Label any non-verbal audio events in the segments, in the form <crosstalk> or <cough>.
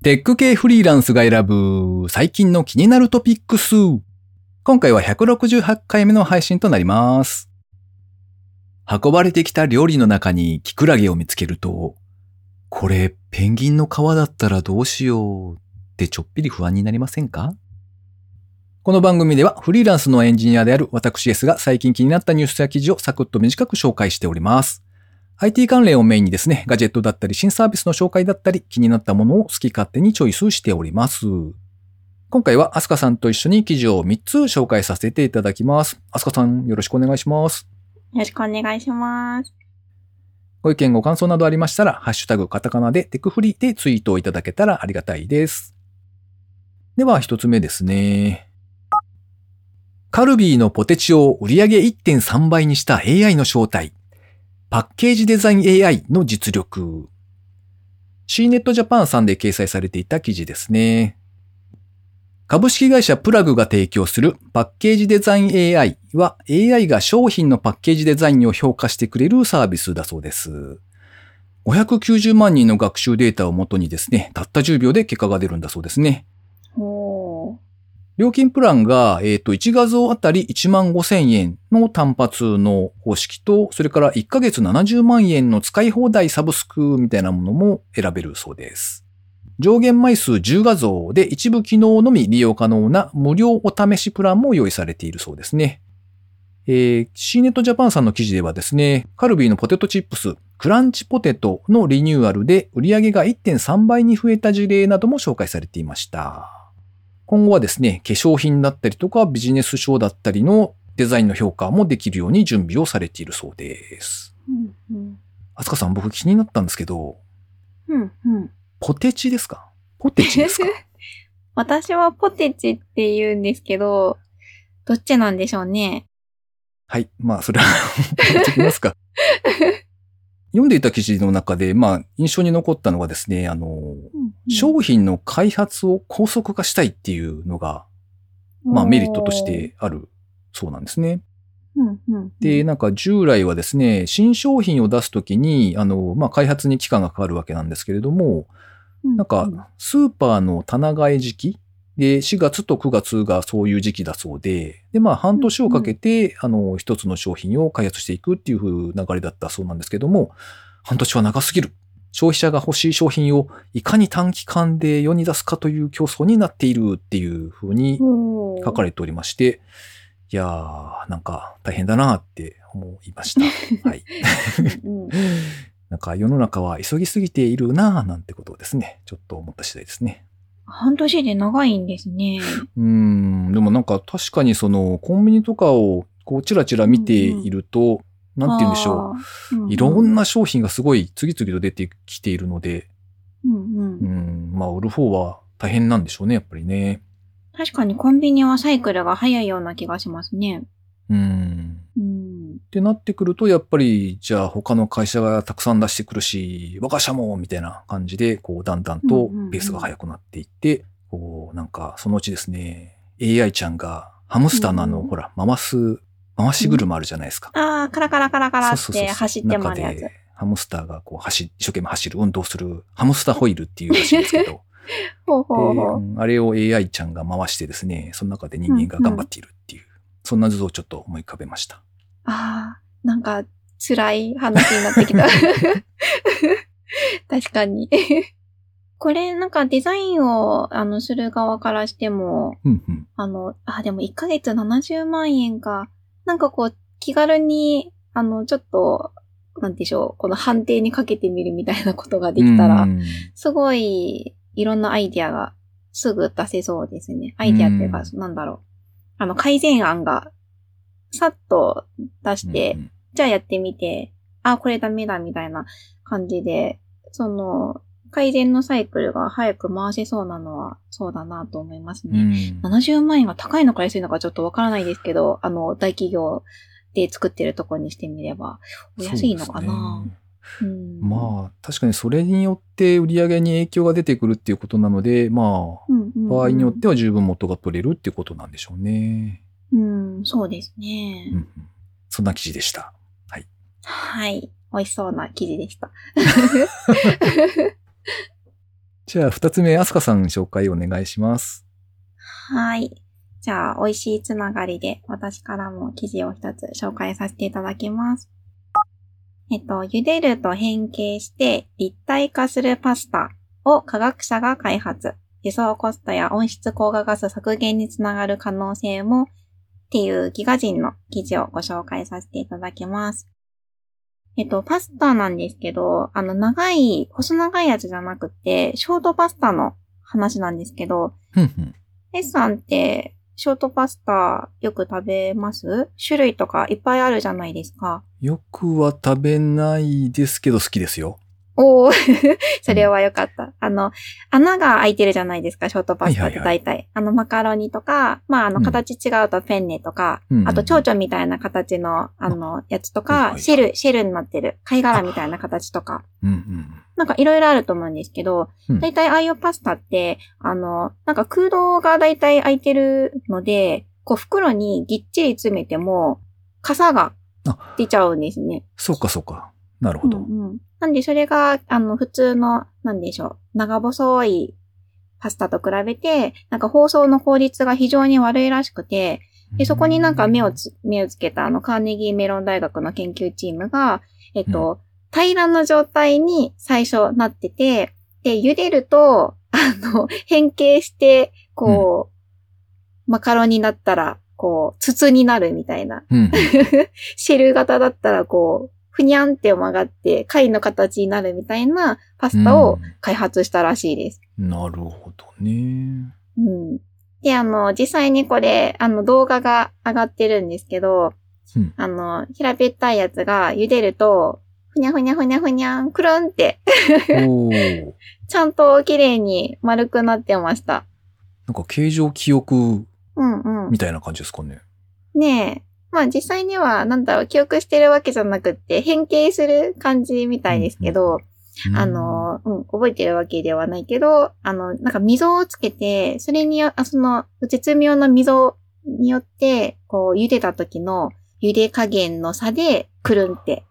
テック系フリーランスが選ぶ最近の気になるトピックス。今回は168回目の配信となります。運ばれてきた料理の中にキクラゲを見つけると、これペンギンの皮だったらどうしようってちょっぴり不安になりませんか？この番組ではフリーランスのエンジニアである私 S が最近気になったニュースや記事をサクッと短く紹介しております。IT 関連をメインにですね、ガジェットだったり新サービスの紹介だったり気になったものを好き勝手にチョイスしております。今回はアスカさんと一緒に記事を3つ紹介させていただきます。アスカさんよろしくお願いします。よろしくお願いします。ご意見ご感想などありましたら、ハッシュタグカタカナでテクフリーでツイートをいただけたらありがたいです。では一つ目ですね。カルビーのポテチを売上1.3倍にした AI の正体。パッケージデザイン AI の実力。C ネットジャパンさんで掲載されていた記事ですね。株式会社プラグが提供するパッケージデザイン AI は AI が商品のパッケージデザインを評価してくれるサービスだそうです。590万人の学習データをもとにですね、たった10秒で結果が出るんだそうですね。料金プランが、えっ、と、1画像あたり1万5千円の単発の方式と、それから1ヶ月70万円の使い放題サブスクみたいなものも選べるそうです。上限枚数10画像で一部機能のみ利用可能な無料お試しプランも用意されているそうですね。えー、C ネットジャパンさんの記事ではですね、カルビーのポテトチップス、クランチポテトのリニューアルで売り上げが1.3倍に増えた事例なども紹介されていました。今後はですね、化粧品だったりとかビジネス書だったりのデザインの評価もできるように準備をされているそうです。うん、うん。あすかさん、僕気になったんですけど、うん、うん。ポテチですか？ポテチですか？<laughs> 私はポテチって言うんですけど、どっちなんでしょうね。はい。まあ、それはやってきますか。<laughs> 読んでいた記事の中で、まあ、印象に残ったのがですね、あの、商品の開発を高速化したいっていうのが、まあ、メリットとし、てあるそうなんですね。うん、うん。で、なんか従来はですね、新商品を出すときに、あの、まあ、開発に期間がかかるわけなんですけれども、ななんか、スーパーの棚替え時期で、4月と9月がそういう時期だそうで、で、まあ、半年をかけて、あの、一つの商品を開発していくっていう風流れだったそうなんですけども、半年は長すぎる。消費者が欲しい商品をいかに短期間で世に出すかという競争になっているっていう風に書かれれておりまして、いやー、なんか大変だなって思いました。<laughs> はい。うん <laughs> なんか世の中は急ぎすぎているなぁなんてことをですね、ちょっと思った次第ですね。半年で長いんですね。うーん、でもなんか確かにそのコンビニとかをこうチラチラ見ていると、なんて言うんでしょうう。いろんな商品がすごい次々と出てきているので、うんう。うんん、まあ売る方は大変なんでしょうね、やっぱりね。確かにコンビニはサイクルが早いような気がしますね。うん。うん。ってなってくると、やっぱり、じゃあ他の会社がたくさん出してくるし、我が社も、みたいな感じで、こう、だんだんとうんうんうんペースが速くなっていって、こう、なんか、そのうちですね、AI ちゃんが、ハムスターのあの、うんうんほら、回す、回し車あるじゃないですか。ああ、カラカラカラカラって走って回るやつ中で。ハムスターがこう、走、一生懸命走る、運動する、ハムスターホイールっていうらしいんですけど、<laughs> ほうほうでほう。うんあれを AI ちゃんが回してですね、その中で人間が頑張っているっていう、そんな図をちょっと思い浮かべました。ああ、なんか辛い話になってきた。<laughs> 確かに。これなんかデザインをあのする側からしても、うんうん。あの、あ、でも1ヶ月70万円か。なんかこう、気軽に、あの、ちょっと、なんでしょう、この判定にかけてみるみたいなことができたら、うんすごい、いろんなアイディアがすぐ出せそうですね。アイディアっていうか、うなんだろう。あの、改善案が、さっと出して、うんうん。じゃあやってみて、あ、これダメだみたいな感じで、その、改善のサイクルが早く回せそうなのは、そうだなと思いますね。うん。70万円が高いのか安いのかちょっとわからないですけど、あの、大企業で作ってるところにしてみれば、お安いのかな、うん、まあ、確かにそれによって売り上げに影響が出てくるっていうことなので、まあ、うんうんうん。場合によっては十分元が取れるっていうことなんでしょうね。うん、そうですね。うんうんそんな記事でした。はい。美味しそうな記事でした。<laughs> じゃあ、二つ目、アスカさん紹介お願いします。はい。じゃあ、美味しいつながりで、私からも記事を一つ紹介させていただきます。えっと、茹でると変形して立体化するパスタを科学者が開発。輸送コストや温室効果ガス削減につながる可能性もっていうギガ人の記事をご紹介させていただきます。えっと、パスタなんですけど、あの、長い、細長いやつじゃなくて、ショートパスタの話なんですけど。S さんって、ショートパスタよく食べます？種類とかいっぱいあるじゃないですか。よくは食べないですけど好きですよ。おー、<laughs> それはよかった。あの、穴が開いてるじゃないですか、ショートパスタってはいはい大体。あの、マカロニとか、まあ、あの、うん形違うとペンネとか、うんあと、蝶々みたいな形の、あの、やつとか、はいはいはいシェル、シェルになってる、貝殻みたいな形とか、うんうん。なんかいろいろあると思うんですけど、うん大体ああいうパスタって、あの、なんか空洞が大体空いてるので、こう袋にぎっちり詰めても、傘が出ちゃうんですね。そうかそうか。なるほど。うんうん。なんでそれが、あの、普通の、なんでしょう、長細いパスタと比べて、なんか包装の効率が非常に悪いらしくて、で、そこになんか目をつ、目をつけたあの、カーネギーメロン大学の研究チームが、えっと、平らな状態に最初なってて、で、茹でると、あの、変形して、こう、マカロニになったら、こう、筒になるみたいな。うんうん。<laughs> シェル型だったら、こう、ふにゃんって曲がって、貝の形になるみたいなパスタを開発したらしいです。なるほどね。うん。で、あの、実際にこれ、あの、動画が上がってるんですけど、うんあの、平べったいやつが茹でると、ふにゃふにゃふにゃふにゃん、くるんって。<laughs> ちゃんと綺麗に丸くなってました。なんか形状記憶うんうん。みたいな感じですかね。ねえ。まあ実際には、なんだろう、記憶してるわけじゃなくって、変形する感じみたいですけど、あの、うん、覚えてるわけではないけど、あの、なんか溝をつけて、それによ、あその、絶妙な溝によって、こう、茹でた時の茹で加減の差で、くるんって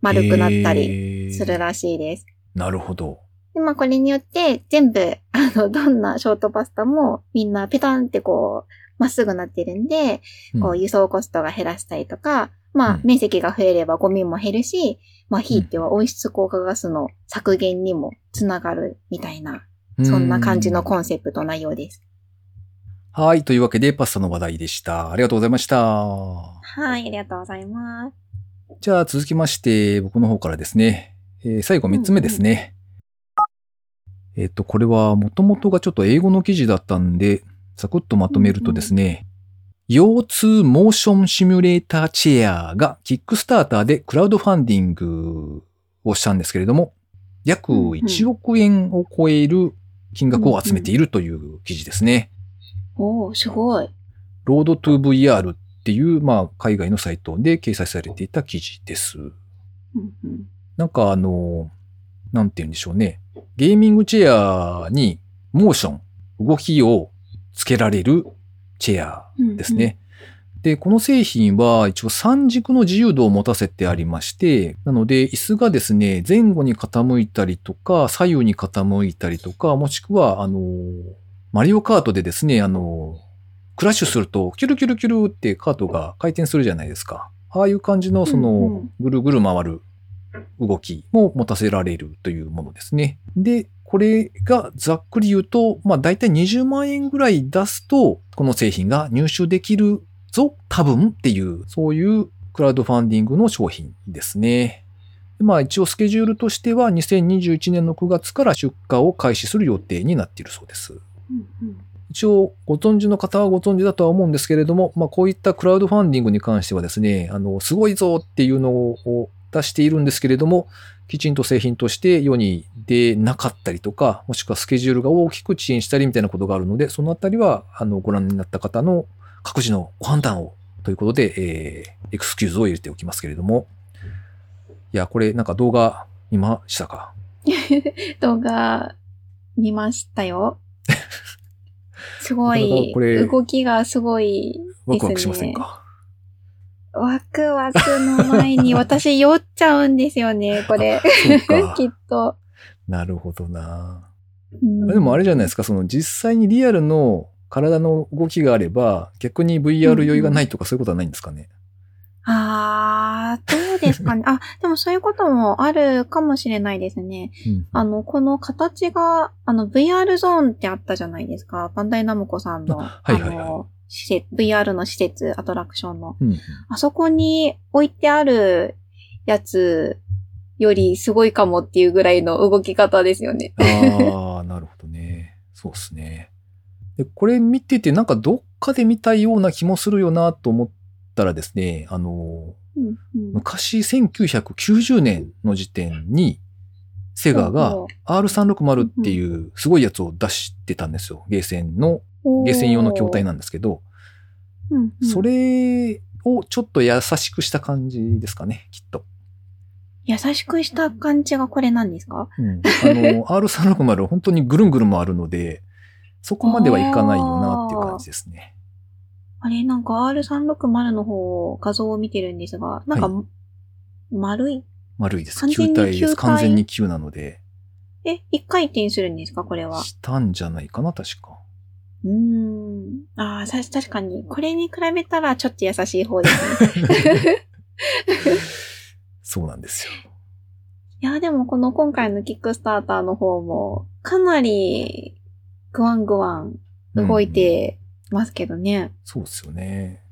丸くなったりりするらしいです。なるほど。で、まあこれによって、全部、あの、どんなショートパスタも、みんなペタンってこう、まっすぐなってるんで、こう、うん輸送コストが減らしたりとか、まあうん、面積が増えればゴミも減るし、まあ、ひいては温室効果ガスの削減にもつながるみたいな、そんな感じのコンセプト内容です。はい。というわけで、パスタの話題でした。ありがとうございました。はい、ありがとうございます。じゃあ続きまして、僕の方からですね。えー最後3つ目ですね。えっ、と、これは元々がちょっと英語の記事だったんで、サクッとまとめるとですね、腰痛モーションシミュレーターチェアがキックスターターでクラウドファンディングをしたんですけれども、約うんうん1億円を超える金額を集めているという記事ですね。おー、すごい。ロードトゥ VR っていう、まあ、海外のサイトで掲載されていた記事です。なんかあの、なんて言うんでしょうね。ゲーミングチェアにモーション、動きをつけられるチェアうんですね。で、この製品は一応三軸の自由度を持たせてありまして、なので椅子がですね、前後に傾いたりとか、左右に傾いたりとか、もしくは、あの、マリオカートでですね、あの、クラッシュすると、キュルキュルキュルってカートが回転するじゃないですか。ああいう感じの、そうんうのん、ぐるぐる回る動きも持たせられるというものですね。で、これがざっくり言うと、まあ大体20万円ぐらい出すと、この製品が入手できるぞ、多分っていう、そういうクラウドファンディングの商品ですね。でまあ一応スケジュールとしては2021年の9月から出荷を開始する予定になっているそうです。うんうん一応ご存知の方はご存知だとは思うんですけれども、まあこういったクラウドファンディングに関してはですね、あの、すごいぞっていうのを出しているんですけれども、きちんと製品として世に出なかったりとか、もしくはスケジュールが大きく遅延したりみたいなことがあるので、そのあたりは、あの、ご覧になった方の各自のご判断をということで、えー、エクスキューズを入れておきますけれども、いや、これなんか動画見ましたか？<laughs> 動画見ましたよ。<laughs> すごいこれ、動きがすごいですね。ワクワクしませんか？ワクワクの前に私酔っちゃうんですよね、<laughs> これ。きっと。なるほどな。うんでもあれじゃないですか、その実際にリアルの体の動きがあれば、逆に VR 余裕がないとかそういうことはないんですかね？あー、どうですかね。<laughs> あ、でもそういうこともあるかもしれないですね。うんあの、この形が、あの、VR ゾーンってあったじゃないですか。バンダイナムコさんの、あはいはいはいあの、施設、VR の施設、アトラクションの。うんあそこに置いてあるやつよりすごいかもっていうぐらいの動き方ですよね。ああ、<laughs> なるほどね。そうですね。で、これ見てて、なんかどっかで見たような気もするよなと思ったらですね、あの、うんうん昔1990年の時点に、セガがほ R360 っていうすごいやつを出してたんですよ。ゲーセンの、ゲーセン用の筐体なんですけど、うんうんそれをちょっと優しくした感じですかね、きっと。優しくした感じがこれなんですか？うん、あの、<laughs> R360 本当にぐるんぐるん回るので、そこまではいかないよなっていう感じですね。あれ、なんか R360 の方、画像を見てるんですが、なんか、丸い？丸いです。球体です。完全に球なので、え、一回転するんですかこれは？したんじゃないかな、確か。うーん。ああ、さ確かに。これに比べたらちょっと優しい方ですね。そうなんですよ。いや、でもこの今回のキックスターターの方も、かなり、グワングワン動いてますけどね。そうですよね。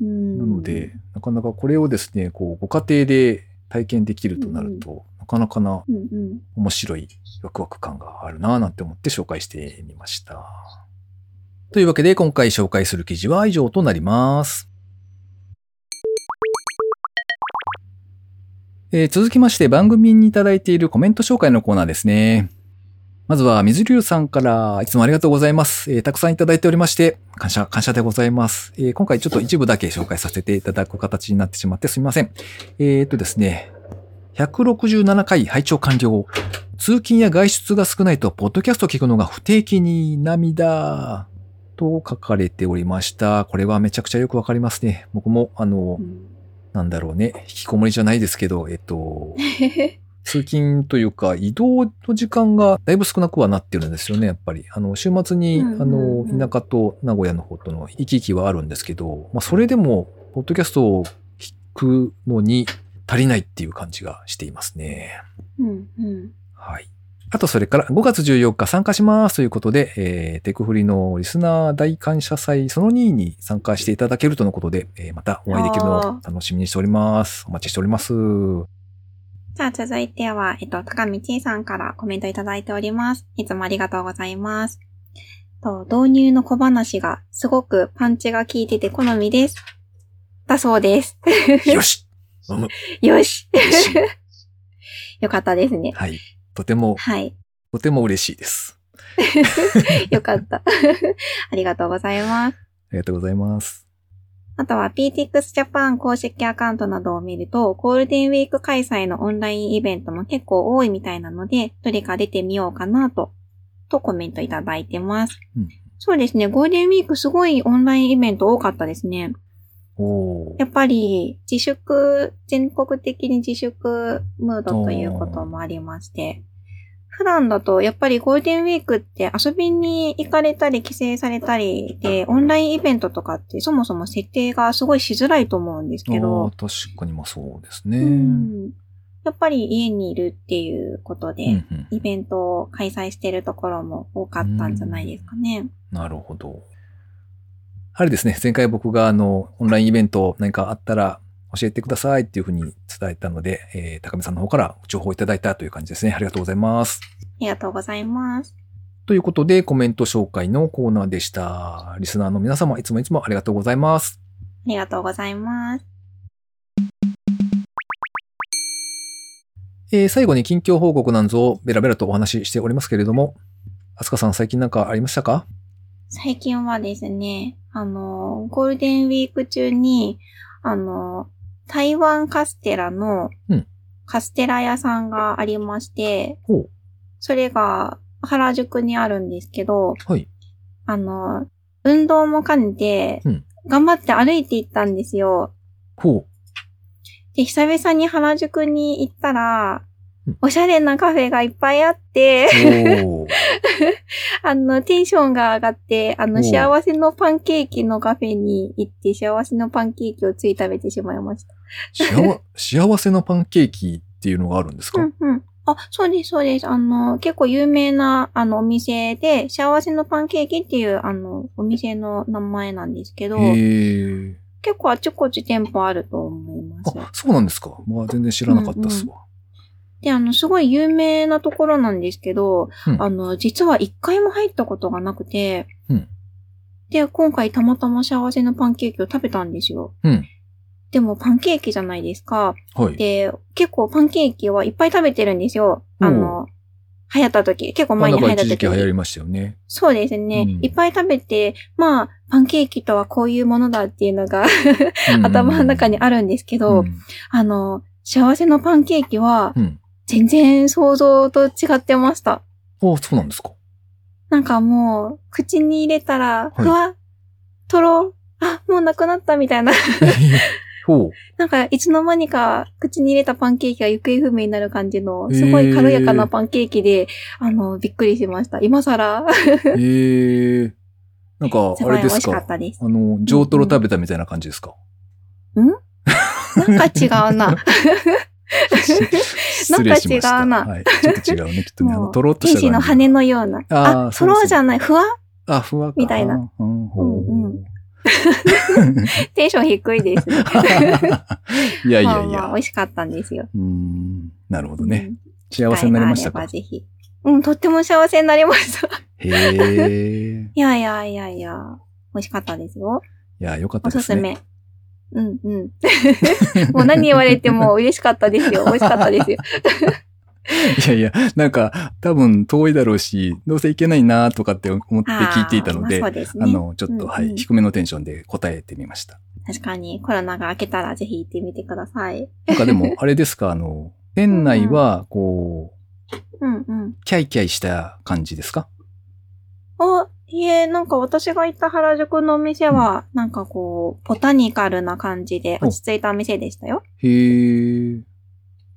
うん。なので、なかなかこれをですね、こう、ご家庭で体験できるとなると、なかなかなうんうん。面白いワクワク感があるなぁなんて思って紹介してみました。というわけで今回紹介する記事は以上となります。えー続きまして番組にいただいているコメント紹介のコーナーですね。まずは水流さんからいつもありがとうございます。えーたくさんいただいておりまして、感謝、感謝でございます。えー今回ちょっと一部だけ紹介させていただく形になってしまってすみません。えーっとですね、167回拝聴完了。通勤や外出が少ないと、ポッドキャスト聞くのが不定期に涙と書かれておりました。これはめちゃくちゃよくわかりますね。僕も、あのう、んなんだろうね、引きこもりじゃないですけど、えっと、通勤というか移動の時間がだいぶ少なくはなってるんですよね、やっぱり。あの、週末に、うんうんあうんの、田舎と名古屋の方との行き来はあるんですけど、まあ、それでも、ポッドキャストを聞くのに足りないっていう感じがしていますね。うんうん。はい。あと、それから5月14日参加しますということで、えー、テクフリのリスナー大感謝祭その2に参加していただけるとのことで、えーまたお会いできるのを楽しみにしております。お待ちしております。じゃあ続いては、えっと、高道恵さんからコメントいただいております。いつもありがとうございます。と導入の小話がすごくパンチが効いてて好みです。だそうです。よし飲む <laughs> よし <laughs> よかったですね。はい。とても、はい。とても嬉しいです。<laughs> よかった。<laughs> ありがとうございます。ありがとうございます。あとは PTX Japan 公式アカウントなどを見ると、ゴールデンウィーク開催のオンラインイベントも結構多いみたいなので、どれか出てみようかなと、とコメントいただいてます。うんそうですね、ゴールデンウィークすごいオンラインイベント多かったですね。やっぱり自粛、全国的に自粛ムードということもありまして、普段だとやっぱりゴールデンウィークって遊びに行かれたり帰省されたりで、オンラインイベントとかってそもそも設定がすごいしづらいと思うんですけあど、ー確かにまあそうですね。ううんんやっぱり家にいるっていうことで、うんイベントを開催してるところも多かったんじゃないですかね。なるほど。あれですね、前回僕があの、オンラインイベント何かあったら教えてくださいっていうふうに伝えたので、えー高見さんの方から情報をいただいたという感じですね。ありがとうございます。ありがとうございます。ということで、コメント紹介のコーナーでした。リスナーの皆様、いつもいつもありがとうございます。ありがとうございます。えー最後に近況報告なんぞをベラベラとお話ししておりますけれども、アスカさん最近なんかありましたか？最近はですね、あの、ゴールデンウィーク中に、あの、台湾カステラのうんカステラ屋さんがありまして、ほう。それが原宿にあるんですけど、はい。あの、運動も兼ねてうん、頑張って歩いて行ったんですよ。ほで、久々に原宿に行ったら、う。うんおしゃれなカフェがいっぱいあって、<laughs> あの、テンションが上がって、あの、幸せのパンケーキのカフェに行って、幸せのパンケーキをつい食べてしまいました。幸 <laughs> 幸せのパンケーキっていうのがあるんですか、うんうん。あ、そうです、そうです。あの、結構有名な、あの、お店で、幸せのパンケーキっていう、あの、お店の名前なんですけど。結構あちこち店舗あると思います。あ、そうなんですか。まあ、全然知らなかったっすわ。で、あの、すごい有名なところなんですけど、うんあの、実は一回も入ったことがなくて、うんで、今回たまたま幸せのパンケーキを食べたんですよ。うんでもパンケーキじゃないですか。はい。で、結構パンケーキはいっぱい食べてるんですよ。あの、流行った時、結構前に流行った時一時期流行りましたよね。そうですね、うんいっぱい食べて、まあ、パンケーキとはこういうものだっていうのがうん <laughs> 頭の中にあるんですけど、うんあの、幸せのパンケーキはうん。全然想像と違ってました。あ、そうなんですか？なんかもう、口に入れたら、いふわ、とろ、あ、もうなくなったみたいな。<laughs> ほう。なんか、いつの間にか口に入れたパンケーキが行方不明になる感じの、すごい軽やかなパンケーキで、あの、びっくりしました。今更、へえ。なんか、すごい美味しあれですか？かったです。あの、上トロ食べたみたいな感じですか？なんか違うな。<laughs> 失礼しました。なんか違うなはい。ちょっと違うね。きっとね、あの、とろっと天した感じ。使の羽のような。あとろじゃない、ふわ？あ、ふわか。みたいなうん。ほううんうん <laughs> テンション低いですね。<laughs> いやいやいまあまあや美。味しかったんですよ。うーん。なるほどね。うん。幸せになりましたか？ぜひ。うん、とっても幸せになりました。へえ。<laughs> いやいやいやいや、美味しかったですよ。いや、よかったおですすね。め。うんうん。<laughs> もう何言われても嬉しかったですよ。美味しかったですよ。<laughs> いやいや、なんか、多分遠いだろうし、どうせいけないなとかって思って聞いていたので、あですね。の、ちょっと、うんうんはい、低めのテンションで答えてみました。確かにコロナが明けたらぜひ行ってみてください。なんかでも、あれですか、<laughs> あの、店内は、こう、うんうん。キャイキャイした感じですか？あ、いえ、なんか私が行った原宿のお店は、なんかこう、ボタニカルな感じで落ち着いた店でしたよ。へえ。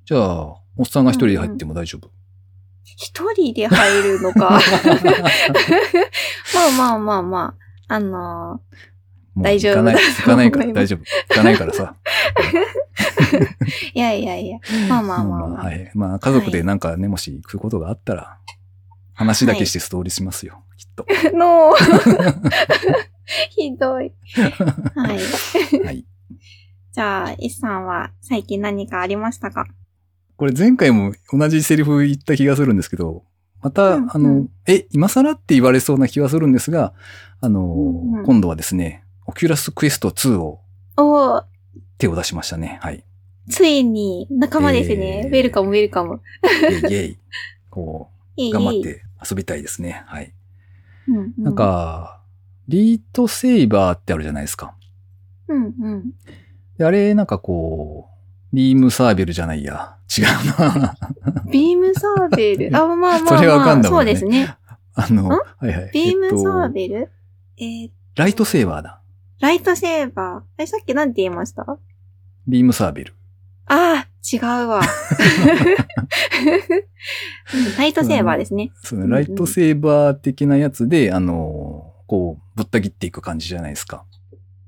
じゃあ、おっさんが一人で入っても大丈夫？一人で入るのか。<laughs> まあまあまあまあ。あのもう大丈夫行かない、行かないから大丈夫。行かないからさ。ー <laughs> いやいやいや。まあまあまあまあ。はい。まあ、家族でなんかね、もし行くことがあったら、話だけしてストーリーしますよ、きっと。<laughs> の <laughs> ひどい。はい。<laughs> はい。じゃあ、イスさんは最近何かありましたか？これ前回も同じセリフ言った気がするんですけど、また、うんうんあの、え、今更って言われそうな気がするんですが、あの、うんうん今度はですね、 Oculus Quest 2を手を出しましたね。はい。ついに仲間ですね。えー welcome welcome。イェイ。こ、いうい頑張っ。て遊びたいですね。はい。うんうんなん、か、 Beat Saber ってあるじゃないですか。うんうん。であれ、なんかこう、ビームサーベルじゃないや。違うな。ビームサーベル？<laughs> あ、まあまあまあ。それわかんだもんねそうですね。あの、ん？はいはい。ビームサーえっとベル、えーライトセーバーだ。ライトセーバー。え、さっきなんて言いました？ビームサーベル。ああ、違うわ。<laughs> うんライトセーバーですね。そライトセーバー的なやつで、あの、こう、ぶった切っていく感じじゃないですか。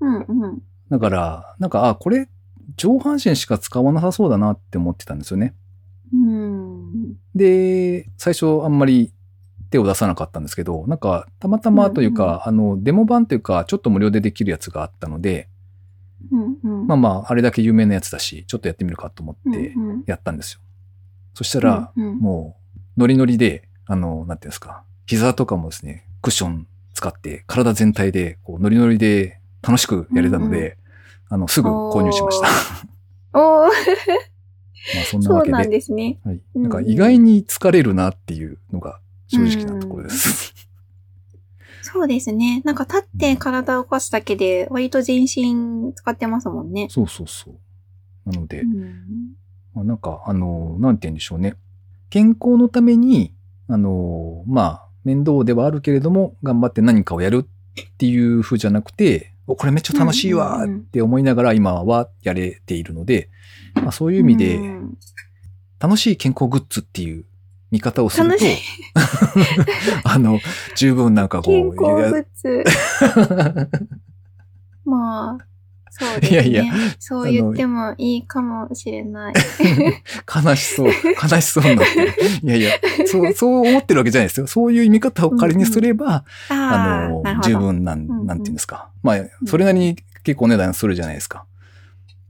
うんうん。だから、なんか、あ、これ、上半身しか使わなさそうだなって思ってたんですよね。うん。で、最初あんまり手を出さなかったんですけど、なんか、たまたまというか、あの、デモ版というか、ちょっと無料でできるやつがあったので、うんうん。まあまあ、あれだけ有名なやつだし、ちょっとやってみるかと思ってうんうんやったんですよ。そしたら、うんうんもう、ノリノリで、あの、なんていうんですか、膝とかもですね、クッション使って、体全体で、こう、ノリノリで楽しくやれたので、あの、すぐ購入しました。おー <laughs> まあ、そんなそうなんわけで。ですね。はい。うんなんか、意外に疲れるなっていうのが、正直なところです。そうですね。なんか立って体を動かすだけで、割と全身使ってますもんね。そうそうそう。なのでう、ん。まあ、なんか、あの、なんて言うんでしょうね。健康のために、あの、まあ、面倒ではあるけれども、頑張って何かをやるっていう風じゃなくて、おこれめっちゃ楽しいわって思いながら今はやれているので、まあ、そういう意味でうん楽しい健康グッズっていう見方をすると <laughs> あの、十分なんかこう、健康グッズ。<laughs> まあ、そうですね。いやいやそう言ってもいいかもしれない。悲しそう、悲しそうになってる。いやいや、そう、そう思ってるわけじゃないですよ。そういう見方を仮にすれば、ああのあ、なる、ほど。十分なん、んうんなんていうんですか。まあ、それなりに結構お値段するじゃないですか。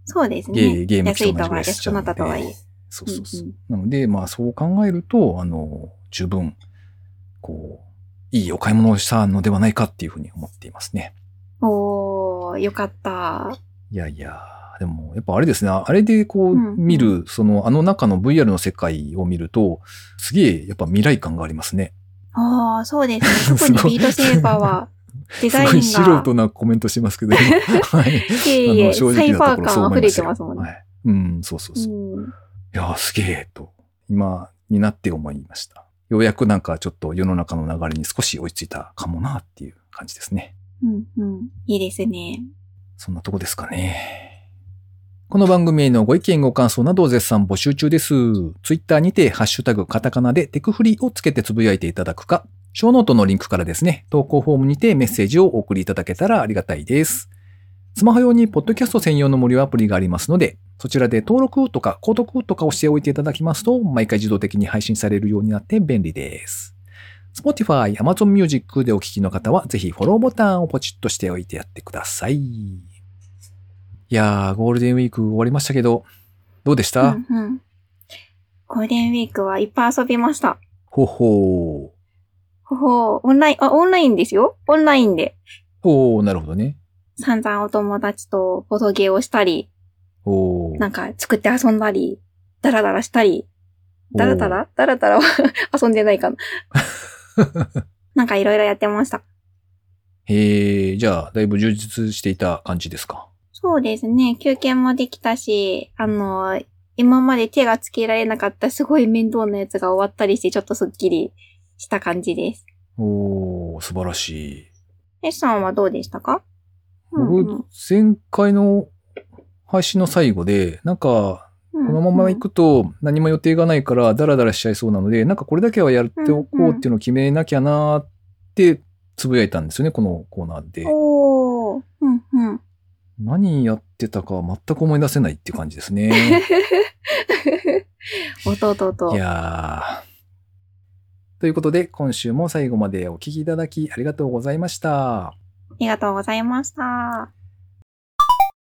そうですゲー、ね。ゲーム機と同じぐらいしちゃそうのでなたとはいえ。そうそうそう。うんうんなので、まあそう考えると、あの、十分、こう、いいお買い物をしたのではないかっていうふうに思っていますね。おー、よかった。いやいや、でも、やっぱあれですね、あれでこううんうん見る、その、あの中の VR の世界を見ると、すげえ、やっぱ未来感がありますね。ああ、そうですね。<laughs> 特にビートセーバーは、<laughs> デザインが。すごい素人なコメントしますけど、今 <laughs> はい。いえいえ、サイ直なところそうバー感溢れてますもんね。はい。うん、そうそうそう。いうんやー、すげえと、今になって思いました。ようやくなんかちょっと世の中の流れに少し追いついたかもなっていう感じですね。うんうん。いいですね。そんなとこですかね。この番組へのご意見ご感想などを絶賛募集中です。ツイッターにてハッシュタグカタカナでテクフリをつけてつぶやいていただくか、ショーノートのリンクからですね、投稿フォームにてメッセージをお送りいただけたらありがたいです。スマホ用にポッドキャスト専用の無料アプリがありますので、そちらで登録とか購読とかをしておいていただきますと、毎回自動的に配信されるようになって便利です。Spotify、Amazon Music でお聞きの方は、ぜひフォローボタンをポチッとしておいてやってください。いやー、ゴールデンウィーク終わりましたけど、どうでしうた、んうん。ゴールデンウィークはいっぱい遊びました。ほほー。ほほう、オンライン、あ、オンラインですよオンラインで。ほー、なるほどね。散々お友達とボトゲをしたり。なんか作って遊んだり、ダラダラしたり、ダラダラ？ダラダラは <laughs> 遊んでないかな。<laughs> なんかいろいろやってました。へー、じゃあ、だいぶ充実していた感じですか？そうですね。休憩もできたし、あの、今まで手がつけられなかったすごい面倒なやつが終わったりして、ちょっとスッキリした感じです。おー、素晴らしい。S さんはどうでしたか？僕、前回の配信の最後で、なんか、ここのまま行くと何も予定がないからダラダラしちゃいそうなので、なんかこれだけはやっておこうっていうのを決めなきゃなーってつぶやいたんですよね、このコーナーで。おー。うんうん。何やってたか全く思い出せないって感じですね。<laughs> 弟と。いやー。ということで、今週も最後までお聞きいただきありがとうございました。ありがとうございました。